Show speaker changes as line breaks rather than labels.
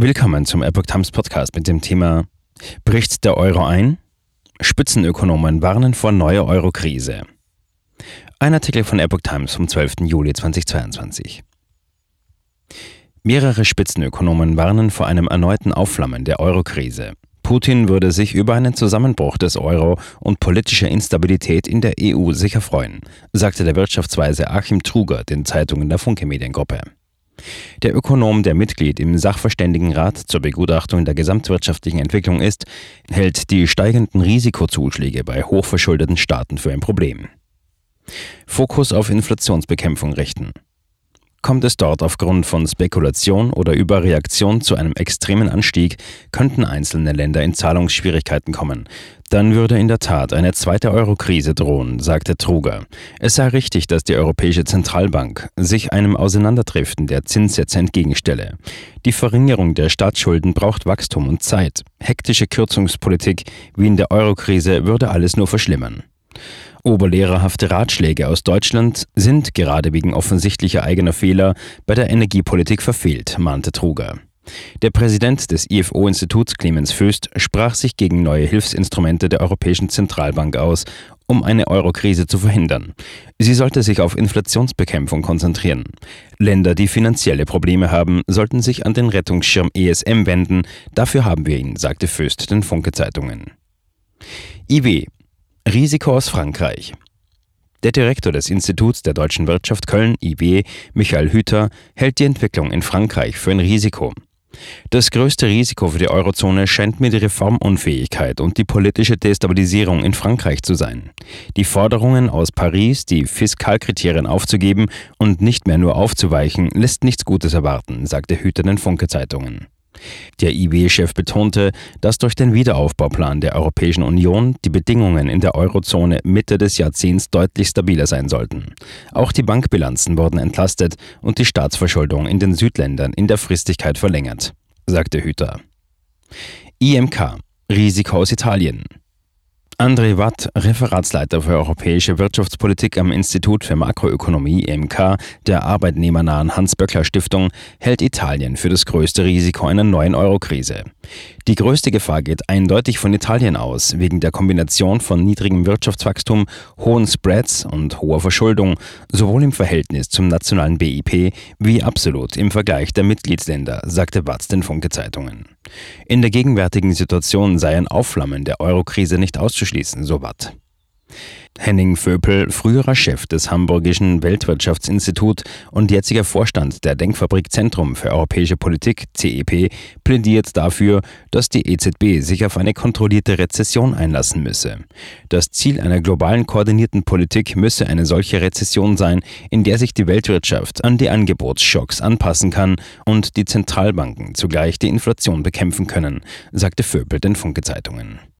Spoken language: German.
Willkommen zum Epoch Times Podcast mit dem Thema Bricht der Euro ein? Spitzenökonomen warnen vor neuer Euro-Krise. Ein Artikel von Epoch Times vom 12. Juli 2022. Mehrere Spitzenökonomen warnen vor einem erneuten Aufflammen der Euro-Krise. Putin würde sich über einen Zusammenbruch des Euro und politische Instabilität in der EU sicher freuen, sagte der Wirtschaftsweise Achim Truger den Zeitungen der Funke Mediengruppe. Der Ökonom, der Mitglied im Sachverständigenrat zur Begutachtung der gesamtwirtschaftlichen Entwicklung ist, hält die steigenden Risikozuschläge bei hochverschuldeten Staaten für ein Problem. Fokus auf Inflationsbekämpfung richten. Kommt es dort aufgrund von Spekulation oder Überreaktion zu einem extremen Anstieg, könnten einzelne Länder in Zahlungsschwierigkeiten kommen. Dann würde in der Tat eine zweite Euro-Krise drohen, sagte Truger. Es sei richtig, dass die Europäische Zentralbank sich einem Auseinanderdriften der Zinssätze entgegenstelle. Die Verringerung der Staatsschulden braucht Wachstum und Zeit. Hektische Kürzungspolitik wie in der Euro-Krise würde alles nur verschlimmern. Oberlehrerhafte Ratschläge aus Deutschland sind gerade wegen offensichtlicher eigener Fehler bei der Energiepolitik verfehlt, mahnte Truger. Der Präsident des IFO-Instituts Clemens Föst sprach sich gegen neue Hilfsinstrumente der Europäischen Zentralbank aus, um eine Eurokrise zu verhindern. Sie sollte sich auf Inflationsbekämpfung konzentrieren. Länder, die finanzielle Probleme haben, sollten sich an den Rettungsschirm ESM wenden. Dafür haben wir ihn, sagte Föst den Funke-Zeitungen. IW Risiko aus Frankreich. Der Direktor des Instituts der deutschen Wirtschaft Köln, IW, Michael Hüter, hält die Entwicklung in Frankreich für ein Risiko. Das größte Risiko für die Eurozone scheint mir die Reformunfähigkeit und die politische Destabilisierung in Frankreich zu sein. Die Forderungen aus Paris, die Fiskalkriterien aufzugeben und nicht mehr nur aufzuweichen, lässt nichts Gutes erwarten, sagte Hüter den Funke-Zeitungen. Der IW-Chef betonte, dass durch den Wiederaufbauplan der Europäischen Union die Bedingungen in der Eurozone Mitte des Jahrzehnts deutlich stabiler sein sollten. Auch die Bankbilanzen wurden entlastet und die Staatsverschuldung in den Südländern in der Fristigkeit verlängert, sagte Hüter. IMK Risiko aus Italien André Watt, Referatsleiter für europäische Wirtschaftspolitik am Institut für Makroökonomie EMK der arbeitnehmernahen Hans-Böckler-Stiftung, hält Italien für das größte Risiko einer neuen Eurokrise. Die größte Gefahr geht eindeutig von Italien aus, wegen der Kombination von niedrigem Wirtschaftswachstum, hohen Spreads und hoher Verschuldung, sowohl im Verhältnis zum nationalen BIP wie absolut im Vergleich der Mitgliedsländer, sagte Watz den Funke-Zeitungen. In der gegenwärtigen Situation sei ein Aufflammen der Eurokrise nicht auszuschließen, so Watt. Henning Vöpel, früherer Chef des Hamburgischen Weltwirtschaftsinstituts und jetziger Vorstand der Denkfabrik Zentrum für europäische Politik CEP, plädiert dafür, dass die EZB sich auf eine kontrollierte Rezession einlassen müsse. Das Ziel einer globalen koordinierten Politik müsse eine solche Rezession sein, in der sich die Weltwirtschaft an die Angebotsschocks anpassen kann und die Zentralbanken zugleich die Inflation bekämpfen können, sagte Vöpel den Funke Zeitungen.